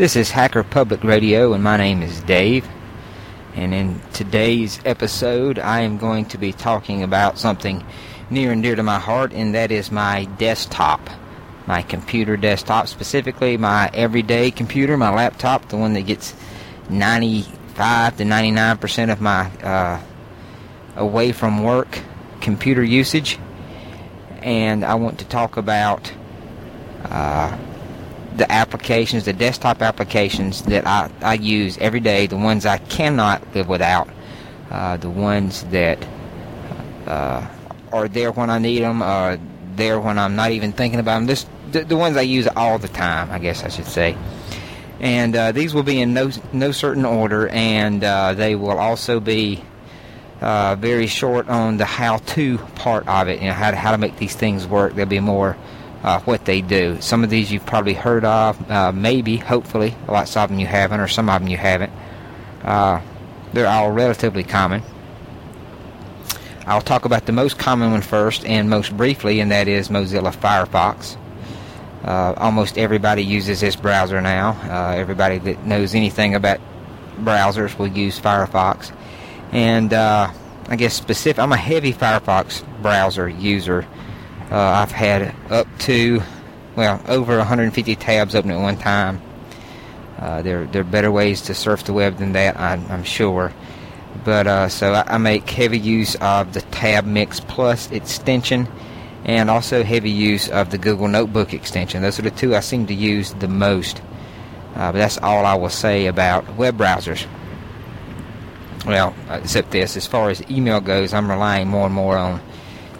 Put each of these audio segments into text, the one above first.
This is Hacker Public Radio, and my name is Dave. And in today's episode, I am going to be talking about something near and dear to my heart, and that is my desktop. My computer desktop, specifically my everyday computer, my laptop, the one that gets 95 to 99% of my uh, away from work computer usage. And I want to talk about uh, the applications, the desktop applications that I, I use every day, the ones I cannot live without, uh, the ones that uh, are there when I need them, are there when I'm not even thinking about them. This, the, the ones I use all the time, I guess I should say. And uh, these will be in no, no certain order, and uh, they will also be uh, very short on the how-to part of it, you know, how to, how to make these things work. There'll be more uh, what they do. Some of these you've probably heard of, uh, maybe, hopefully. Lots of them you haven't, or some of them you haven't. Uh, they're all relatively common. I'll talk about the most common one first and most briefly, and that is Mozilla Firefox. Uh, almost everybody uses this browser now. Uh, everybody that knows anything about browsers will use Firefox. And uh, I guess specific, I'm a heavy Firefox browser user. Uh, I've had up to, well, over 150 tabs open at one time. Uh, there, there are better ways to surf the web than that, I, am sure. But uh, so I, I, make heavy use of the Tab Mix Plus extension, and also heavy use of the Google Notebook extension. Those are the two I seem to use the most. Uh, but that's all I will say about web browsers. Well, except this, as far as email goes, I'm relying more and more on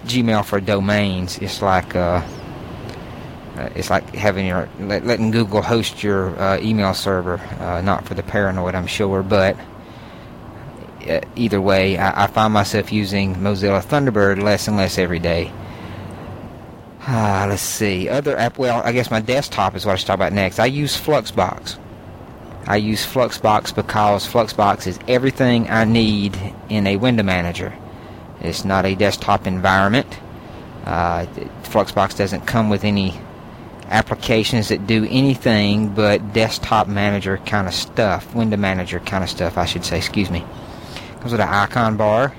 Gmail for domains, it's like uh, uh, it's like having your let, letting Google host your uh, email server. Uh, not for the paranoid, I'm sure, but uh, either way, I, I, find myself using Mozilla Thunderbird less and less every day. Ah, let's see. Other app. Well, I guess my desktop is what I should talk about next. I use Fluxbox. I use Fluxbox because Fluxbox is everything I need in a window manager. It's not a desktop environment. Uh, Fluxbox doesn't come with any applications that do anything but desktop manager kind of stuff, window manager kind of stuff, I should say. Excuse me. Comes with an icon bar.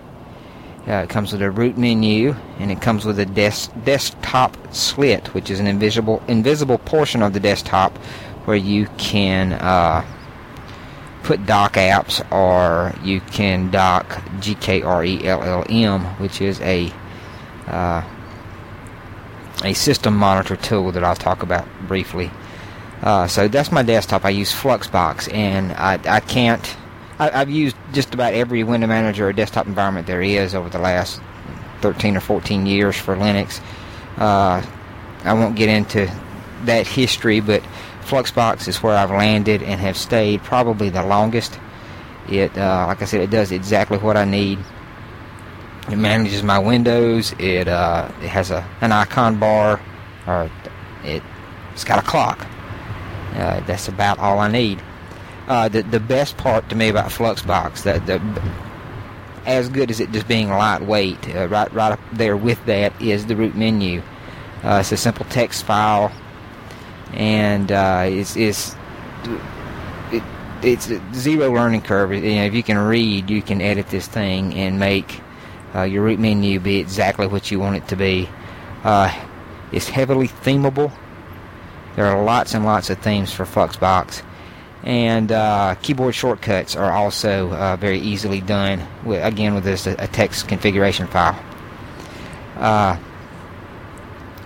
Uh, it comes with a root menu, and it comes with a des- desktop slit, which is an invisible invisible portion of the desktop where you can uh, put dock apps or you can dock GKRELLM, which is a uh, a system monitor tool that I'll talk about briefly. Uh, so that's my desktop. I use Fluxbox, and I, I can't. I, have used just about every window manager or desktop environment there is over the last 13 or 14 years for Linux. Uh, I won't get into that history, but Fluxbox is where I've landed and have stayed probably the longest. It, uh, like I said, it does exactly what I need. It manages my windows. It uh, it has a an icon bar, or it it's got a clock. Uh, that's about all I need. Uh, the the best part to me about Fluxbox, that the as good as it just being lightweight, uh, right right up there with that is the root menu. Uh, it's a simple text file and uh, it's it's it, it's zero learning curve. You know, if you can read, you can edit this thing and make uh, your root menu be exactly what you want it to be. Uh, it's heavily themable. There are lots and lots of themes for Fluxbox, and uh, keyboard shortcuts are also uh, very easily done. With, again, with this a, a text configuration file.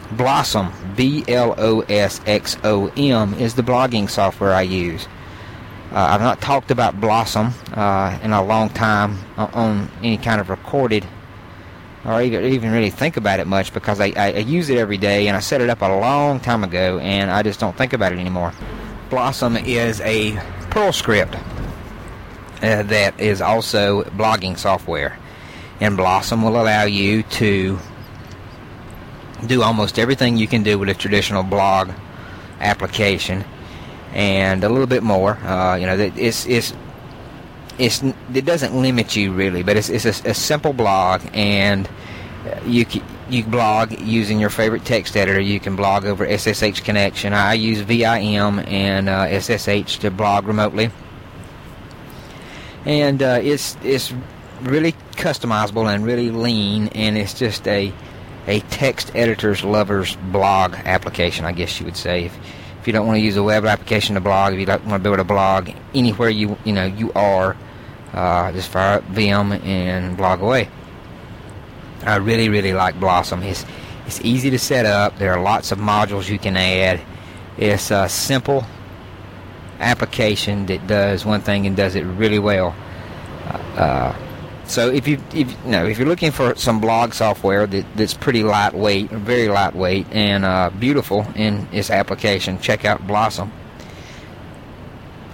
Uh, Blosxom, B L O S X O M, is the blogging software I use. Uh, I've not talked about Blosxom uh, in a long time on any kind of recorded or even, even really think about it much because I, I, use it every day and I set it up a long time ago and I just don't think about it anymore. Blosxom is a Perl script uh, that is also blogging software. And Blosxom will allow you to do almost everything you can do with a traditional blog application, and a little bit more. Uh, you know, it's it's it's it doesn't limit you really, but it's it's a, a simple blog, and you you blog using your favorite text editor. You can blog over SSH Connection. I use VIM and uh, SSH to blog remotely, and uh, it's it's really customizable and really lean, and it's just a a text editor's lover's blog application, I guess you would say. If, if you don't want to use a web application to blog, if you don't want to able to blog anywhere you you know you are, uh, just fire up Vim and blog away. I really really like Blosxom. It's it's easy to set up. There are lots of modules you can add. It's a simple application that does one thing and does it really well. Uh, uh so if you if you know if you're looking for some blog software that, that's pretty lightweight, very lightweight and uh, beautiful in its application, check out Blosxom.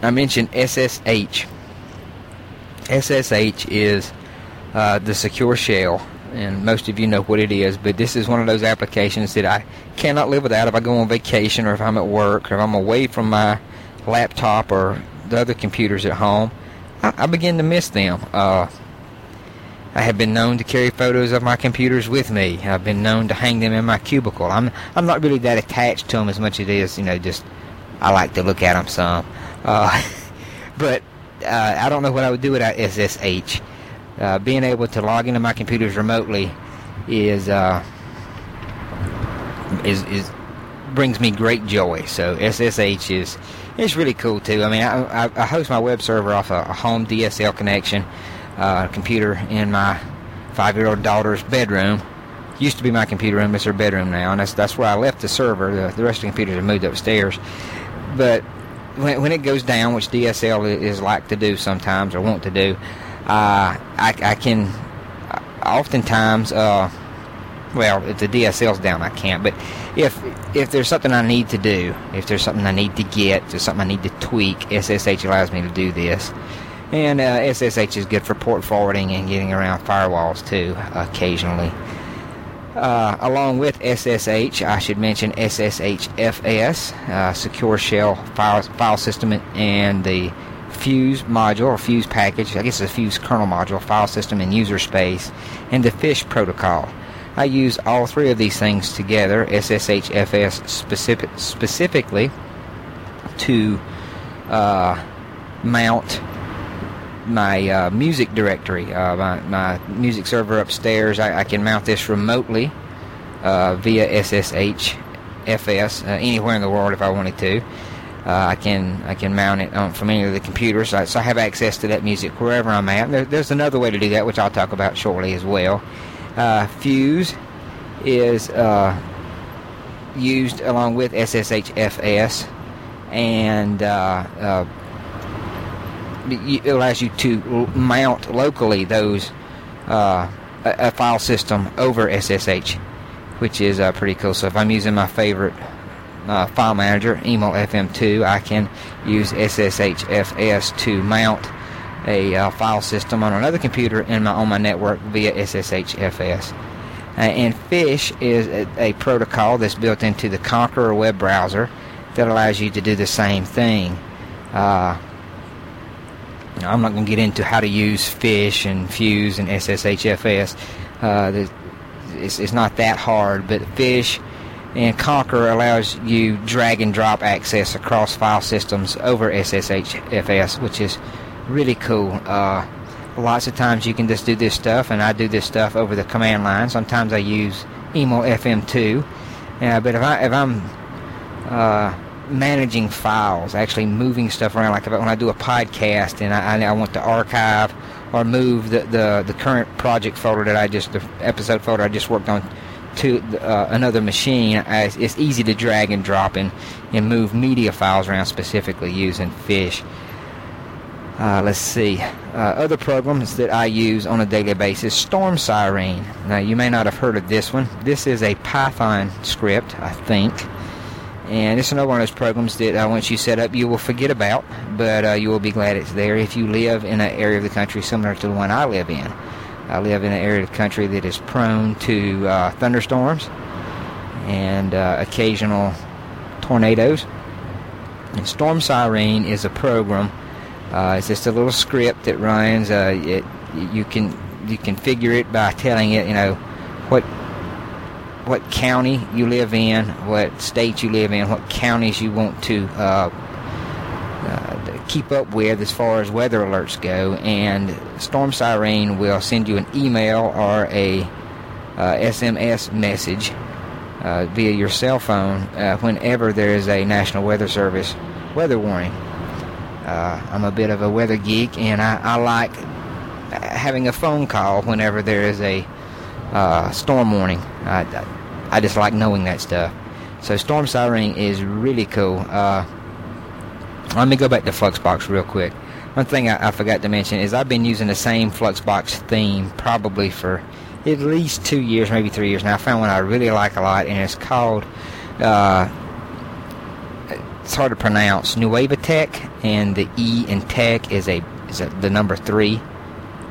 I mentioned SSH. SSH is uh, the secure shell, and most of you know what it is. But this is one of those applications that I cannot live without if I go on vacation or if I'm at work or if I'm away from my laptop or the other computers at home. I, I begin to miss them. Uh, I have been known to carry photos of my computers with me. I've been known to hang them in my cubicle. I'm I'm not really that attached to them as much as it is, you know, just I like to look at them some. Uh, but uh, I don't know what I would do without SSH. Uh, being able to log into my computers remotely is uh, is is brings me great joy. So SSH is it's really cool too. I mean, I, I, host my web server off a, a home DSL connection uh, computer in my five-year-old daughter's bedroom. Used to be my computer room, it's her bedroom now, and that's that's where I left the server. The, the rest of the computers have moved upstairs. But when, when it goes down, which DSL is like to do sometimes or want to do, uh, I, I can oftentimes. Uh, well, if the DSL's down, I can't. But if if there's something I need to do, if there's something I need to get, if there's something I need to tweak, SSH allows me to do this. And uh, SSH is good for port forwarding and getting around firewalls too, occasionally. Uh, along with SSH, I should mention SSHFS, uh, Secure Shell file, file System, and the Fuse module or Fuse package. I guess it's a Fuse kernel module, file system, and user space, and the Fish protocol. I use all three of these things together, SSHFS specific, specifically, to uh, mount my uh, music directory, uh, my, my music server upstairs. I, I can mount this remotely uh, via SSH FS uh, anywhere in the world if I wanted to. Uh, I can I can mount it on, from any of the computers, so I, so I have access to that music wherever I'm at. There, there's another way to do that, which I'll talk about shortly as well. Uh, Fuse is used along with SSH FS and it allows you to mount locally those uh, a, file system over SSH, which is uh, pretty cool. So if I'm using my favorite uh, file manager, emelFM2, I can use SSHFS to mount a uh, file system on another computer in my on my network via SSHFS. Uh, and Fish is a, a, protocol that's built into the Konqueror web browser that allows you to do the same thing. Uh, I'm not going to get into how to use Fish and Fuse and SSHFS. Uh, it's, it's not that hard, but Fish and Konqueror allows you drag and drop access across file systems over SSHFS, which is really cool. Uh, lots of times you can just do this stuff, and I do this stuff over the command line. Sometimes I use emelFM2, uh, but if I if I'm uh, managing files, actually moving stuff around. Like when I do a podcast and I, I want to archive or move the, the, the current project folder that I just, the episode folder I just worked on to uh, another machine, I, it's easy to drag and drop and, and move media files around specifically using Fish. Uh, let's see. Uh, other programs that I use on a daily basis Storm Siren. Now, you may not have heard of this one. This is a Python script, I think and it's another one of those programs that uh, once you set up, you will forget about, but uh, you will be glad it's there if you live in an area of the country similar to the one I live in. I live in an area of the country that is prone to uh, thunderstorms and uh, occasional tornadoes. And Storm Siren is a program. Uh, it's just a little script that runs. Uh, it, you can you can configure it by telling it, you know, what what county you live in, what state you live in, what counties you want to uh, uh, keep up with as far as weather alerts go. And Storm Siren will send you an email or a SMS uh, message uh, via your cell phone uh, whenever there is a National Weather Service weather warning. I'm a bit of a weather geek, and I, I, like having a phone call whenever there is a uh, storm warning. I, I, just like knowing that stuff. So Storm Siren is really cool. Uh, let me go back to Fluxbox real quick. One thing I, I forgot to mention is I've been using the same Fluxbox theme probably for at least two years, maybe three years now. I found one I really like a lot, and it's called. Uh, it's hard to pronounce. Nueva Tech, and the E in Tech is a is a, the number three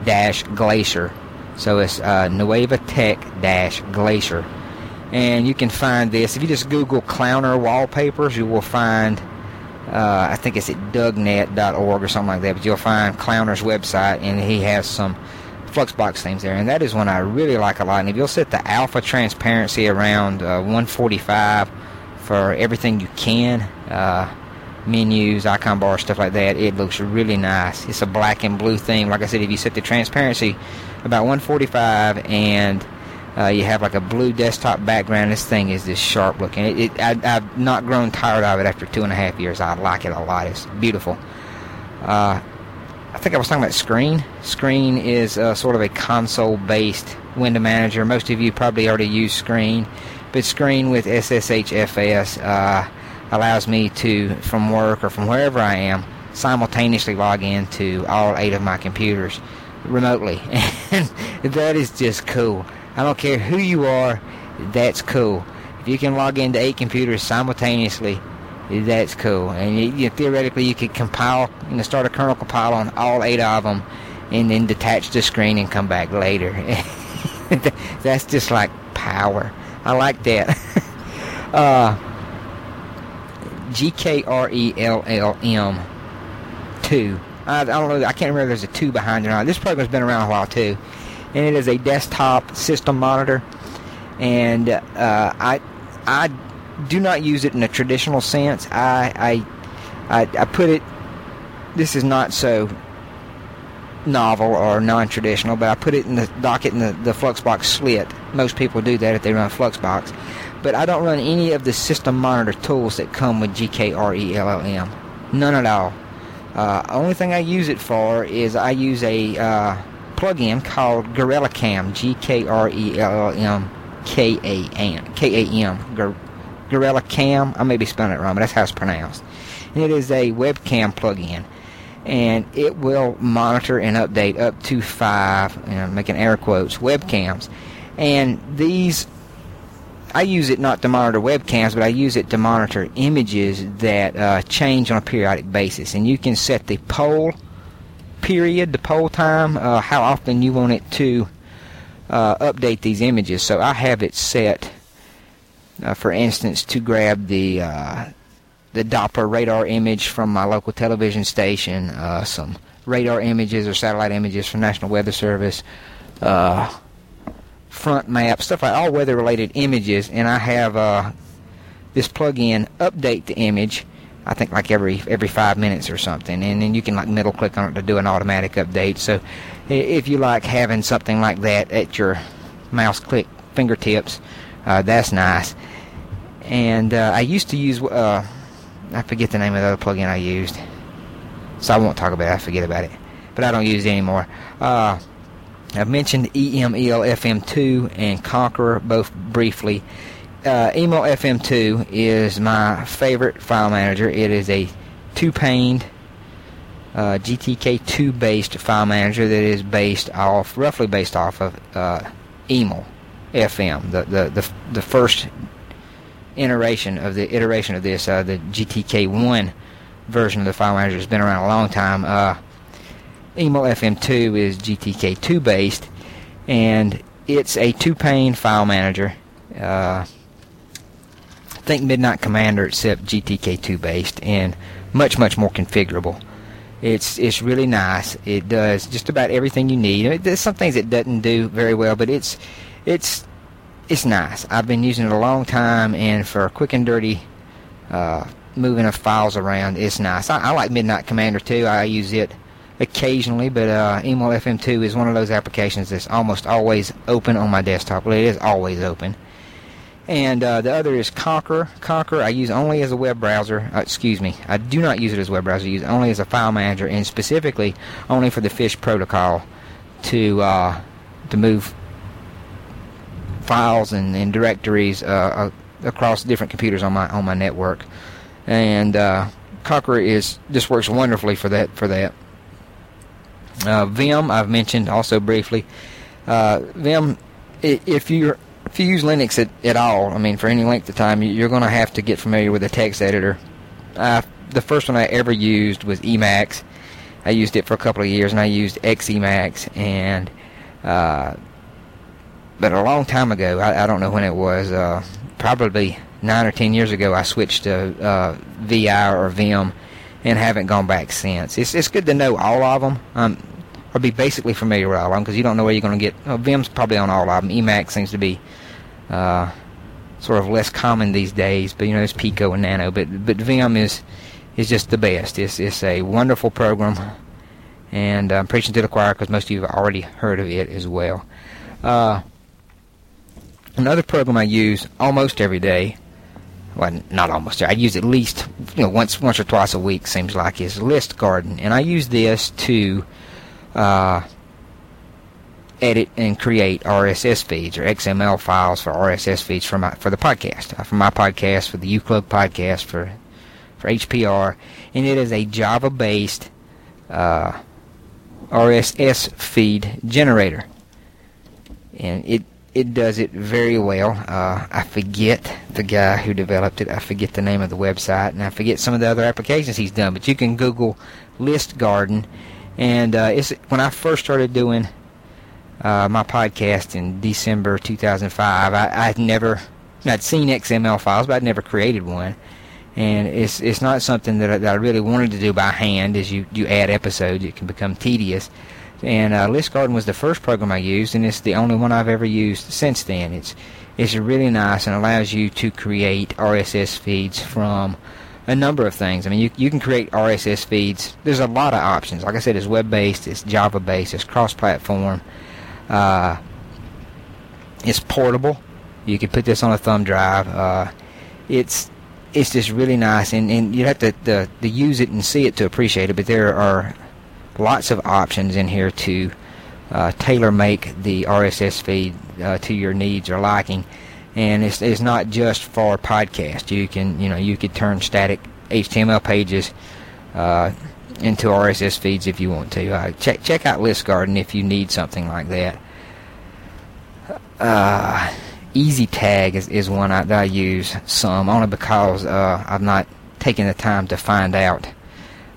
dash Glacier. So it's uh, Nueva Tech dash Glacier, and you can find this if you just Google Clowner wallpapers. You will find. Uh, I think it's at dougnet.org or something like that, but you'll find Clowner's website, and he has some Fluxbox themes there, and that is one I really like a lot. And if you'll set the alpha transparency around uh, 145 for everything you can, uh, menus, icon bar, stuff like that, it looks really nice. It's a black and blue theme. Like I said, if you set the transparency about 145 and uh, you have like a blue desktop background. This thing is just sharp looking. It, it I, have not grown tired of it after two and a half years. I like it a lot. It's beautiful. Uh, I think I was talking about Screen. Screen is uh, sort of a console-based window manager. Most of you probably already use Screen, but Screen with SSHFS uh, allows me to, from work or from wherever I am, simultaneously log into all eight of my computers remotely, and that is just cool. I don't care who you are, that's cool. If you can log into eight computers simultaneously, that's cool. And you, you, theoretically, you could compile, you know, start a kernel compile on all eight of them, and then detach the screen and come back later. that's just like power. I like that. uh, G K R E L L M two. I, I don't know. I can't remember. If There's a two behind it or not. This program's been around a while too, and it is a desktop system monitor. And uh, I I do not use it in a traditional sense. I, I, I, I put it. This is not so novel or non-traditional, but I put it in the docket in the, the Fluxbox slit. Most people do that if they run Fluxbox. But I don't run any of the system monitor tools that come with GKRELLM. None at all. Uh, only thing I use it for is I use a uh, plugin called Gorilla Cam, G-K-R-E-L-L-M K-A-M, K-A-M, Gorilla Cam. I may be spelling it wrong, but that's how it's pronounced. And it is a webcam plugin. And it will monitor and update up to five, you know, making air quotes, webcams. And these, I use it not to monitor webcams, but I use it to monitor images that uh, change on a periodic basis. And you can set the poll period, the poll time, uh, how often you want it to uh, update these images. So I have it set uh, for instance, to grab the uh, the Doppler radar image from my local television station, uh, some radar images or satellite images from National Weather Service, uh, front map, stuff like all weather-related images, and I have this plug-in update the image. I think like every every five minutes or something, and then you can like middle click on it to do an automatic update. So, if you like having something like that at your mouse click fingertips, uh, that's nice. And uh, I used to use, uh, I forget the name of the other plugin I used. So I won't talk about it, I forget about it. But I don't use it anymore. Uh, I've mentioned EMEL FM2 and Konqueror both briefly. Uh, EMEL FM2 is my favorite file manager. It is a two-paned uh, GTK2 based file manager that is based off, roughly based off of uh, FM, the, the, the, the first iteration of the iteration of this, uh, the GTK1 version of the file manager has been around a long time. Uh, EMEL FM2 is GTK2 based, and it's a two-pane file manager. Uh, think Midnight Commander, except GTK2 based, and much much more configurable. It's it's really nice. It does just about everything you need. There's some things it doesn't do very well, but it's it's it's nice. I've been using it a long time, and for quick and dirty uh, moving of files around, it's nice. I, I, like Midnight Commander too. I use it occasionally, but uh, emelFM2 is one of those applications that's almost always open on my desktop. Well, it is always open. And uh, the other is Konqueror. Konqueror I use only as a web browser. Uh, excuse me, I do not use it as a web browser. I use it only as a file manager, and specifically only for the Fish protocol to uh, to move files and, and directories uh, uh, across different computers on my on my network. And uh, Konqueror is just works wonderfully for that for that. Vim I've mentioned also briefly. Vim, if you if you use Linux at, at all, I mean for any length of time, you're going to have to get familiar with a text editor. The first one I ever used was Emacs. I used it for a couple of years, and I used Xemacs, and uh, but a long time ago, I, I don't know when it was, uh, probably nine or ten years ago, I switched to uh, VI or Vim, and haven't gone back since. It's it's good to know all of them. Um, or be basically familiar with all of them because you don't know where you're going to get. Oh, Vim's probably on all of them. Emacs seems to be uh, sort of less common these days, but you know there's Pico and Nano. But but Vim is is just the best. It's it's a wonderful program, and I'm preaching to the choir because most of you have already heard of it as well. Uh, Another program I use almost every day, well, not almost. I use at least you know once once or twice a week. Seems like is ListGarden, and I use this to uh, edit and create RSS feeds or XML files for RSS feeds for my for the podcast, uh, for my podcast, for the U Club podcast, for for HPR, and it is a Java-based uh, RSS feed generator, and it it does it very well. Uh, I forget the guy who developed it. I forget the name of the website, and I forget some of the other applications he's done. But you can Google ListGarden, and uh, when I first started doing uh, my podcast in December 2005. I, I'd never, I'd seen XML files, but I'd never created one. And it's it's not something that I, that I really wanted to do by hand. As you you add episodes, it can become tedious. And uh, ListGarden was the first program I used, and it's the only one I've ever used since then. It's it's really nice and allows you to create RSS feeds from a number of things. I mean, you you can create RSS feeds. There's a lot of options. Like I said, it's web-based, it's Java-based, it's cross-platform. Uh, it's portable. You can put this on a thumb drive. Uh, it's it's just really nice, and, and you have to, to to use it and see it to appreciate it. But there are lots of options in here to uh, tailor make the RSS feed uh, to your needs or liking. And it's, it's not just for podcast. You can you know you could turn static HTML pages uh, into RSS feeds if you want to. Uh, check check out ListGarden if you need something like that. Uh, EasyTAG is, is one I, that I use some only because uh, I've not taken the time to find out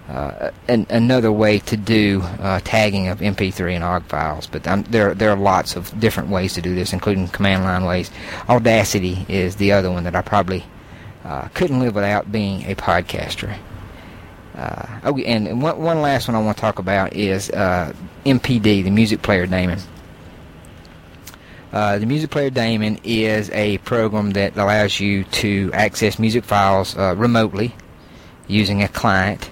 uh, an, another way to do uh, tagging of MP3 and OGG files. But there there are lots of different ways to do this, including command line ways. Audacity is the other one that I probably uh, couldn't live without being a podcaster. Uh, oh, and one, one last one I want to talk about is uh, MPD, the Music Player Daemon. Uh, the Music Player Daemon is a program that allows you to access music files remotely using a client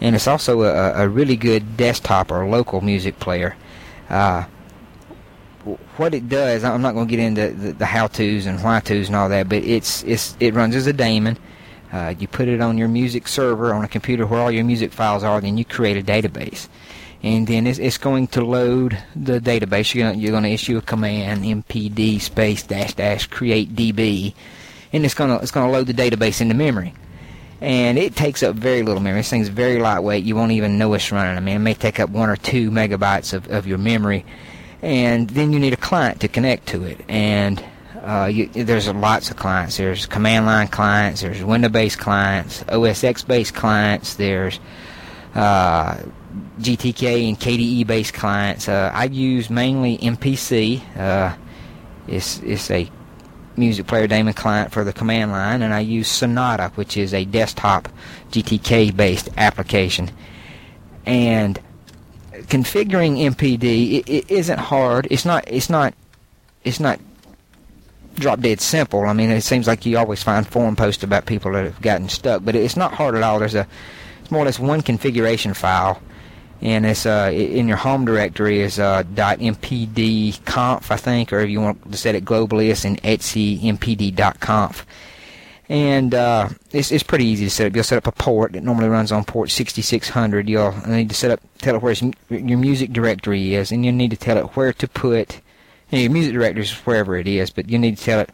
and it's also a, a really good desktop or local music player. Uh, what it does, I'm not going to get into the, the how-tos and why-tos and all that, but it's it's it runs as a daemon. Uh, you put it on your music server on a computer where all your music files are, then you create a database. And then it's, it's going to load the database. You're going, you're to issue a command, mpd space dash dash create db, and it's going to it's going to load the database into memory and it takes up very little memory. This thing's very lightweight. You won't even know it's running. I mean, it may take up one or two megabytes of, of your memory, and then you need a client to connect to it. And uh, you, there's lots of clients. There's command line clients. There's window-based clients, OS X-based clients. There's uh, GTK and KDE-based clients. Uh, I use mainly MPC. Uh, it's it's a music player daemon client for the command line, and I use Sonata, which is a desktop GTK-based application. And configuring MPD it, it isn't hard. It's not. It's not. It's not drop dead simple. I mean, it seems like you always find forum posts about people that have gotten stuck, but it's not hard at all. There's a it's more or less one configuration file, and it's uh, in your home directory is uh, .mpd.conf, I think, or if you want to set it globally, it's in etc and uh, it's, it's pretty easy to set up. You'll set up a port that normally runs on port 6600. You'll need to set up, tell it where your music directory is, and you'll need to tell it where to put. Your music directory is wherever it is, but you need to tell it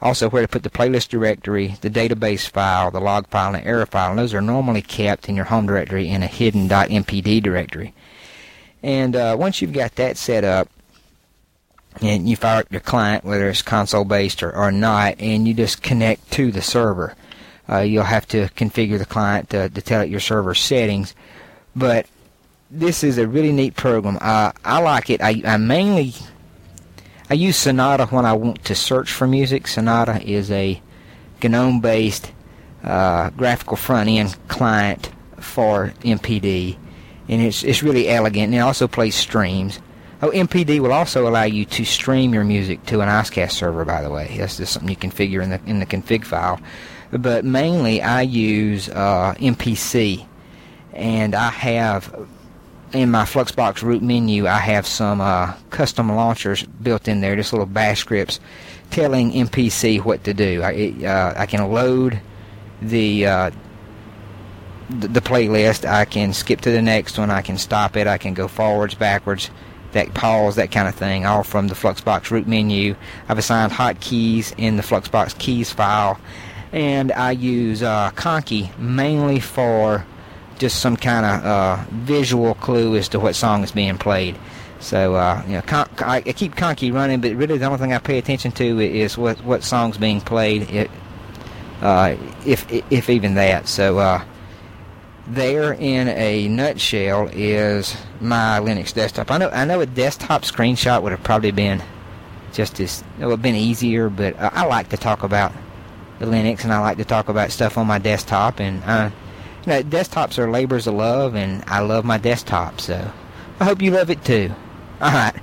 also where to put the playlist directory, the database file, the log file, and the error file. And those are normally kept in your home directory in a hidden .mpd directory. And uh, once you've got that set up, and you fire up your client, whether it's console based or, or not, and you just connect to the server. Uh, you'll have to configure the client to, to tell it your server settings, but this is a really neat program. Uh, I like it. I, I mainly I use Sonata when I want to search for music. Sonata is a GNOME based uh, graphical front end client for MPD, and it's it's really elegant. And it also plays streams. Oh, MPD will also allow you to stream your music to an Icecast server. By the way, that's just something you configure in the in the config file. But mainly, I use uh, MPC, and I have in my Fluxbox root menu, I have some uh, custom launchers built in there, just little bash scripts telling MPC what to do. I, uh, I can load the, uh, the the playlist. I can skip to the next one. I can stop it. I can go forwards, backwards that pause, that kind of thing, all from the Fluxbox root menu. I've assigned hotkeys in the Fluxbox keys file, and I use uh, Conky mainly for just some kind of uh, visual clue as to what song is being played. So uh, you know, con- I, keep Conky running, but really the only thing I pay attention to is what what song's being played, it, uh, if if even that. So uh, there in a nutshell is my Linux desktop. I know I know a desktop screenshot would have probably been just as it would have been easier, but I like to talk about the Linux and I like to talk about stuff on my desktop and know, desktops are labors of love and I love my desktop, so I hope you love it too. All right.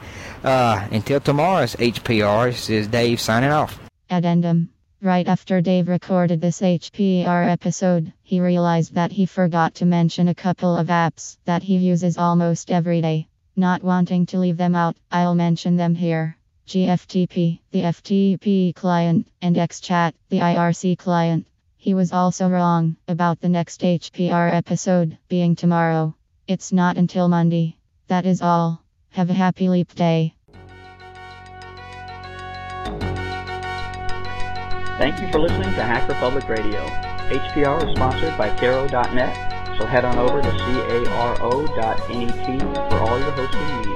Uh, until tomorrow's HPR, this is Dave signing off. Addendum. Right after Dave recorded this HPR episode, he realized that he forgot to mention a couple of apps that he uses almost every day. Not wanting to leave them out, I'll mention them here. GFTP, the FTP client, and XChat, the IRC client. He was also wrong about the next HPR episode being tomorrow. It's not until Monday. That is all. Have a happy leap day. Thank you for listening to Hacker Public Radio. HPR is sponsored by Caro.net, so head on over to caro.net for all your hosting needs.